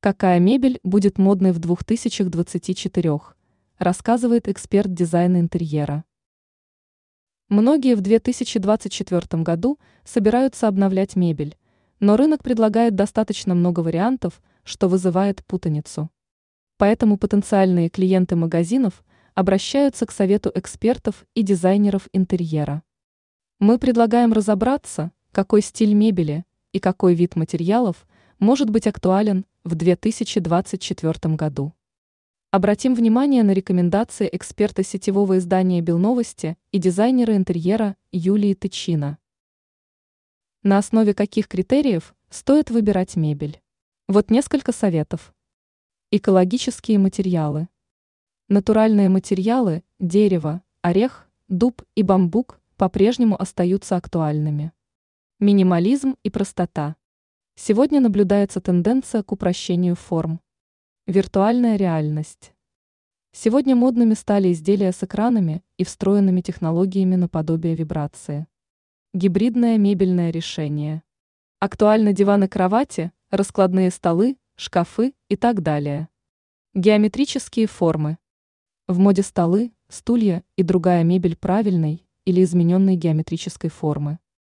Какая мебель будет модной в 2024? Рассказывает эксперт дизайна интерьера. Многие в 2024 году собираются обновлять мебель, но рынок предлагает достаточно много вариантов, что вызывает путаницу. Поэтому потенциальные клиенты магазинов обращаются к совету экспертов и дизайнеров интерьера. Мы предлагаем разобраться, какой стиль мебели и какой вид материалов может быть актуален в 2024 году. Обратим внимание на рекомендации эксперта сетевого издания «Белновости» и дизайнера интерьера Юлии Тычина. На основе каких критериев стоит выбирать мебель? Вот несколько советов. Экологические материалы. Натуральные материалы – дерево, орех, дуб и бамбук – по-прежнему остаются актуальными. Минимализм и простота. Сегодня наблюдается тенденция к упрощению форм. Виртуальная реальность. Сегодня модными стали изделия с экранами и встроенными технологиями наподобие вибрации. Гибридное мебельное решение. Актуальны диваны-кровати, раскладные столы, шкафы и так далее. Геометрические формы. В моде столы, стулья и другая мебель правильной или измененной геометрической формы.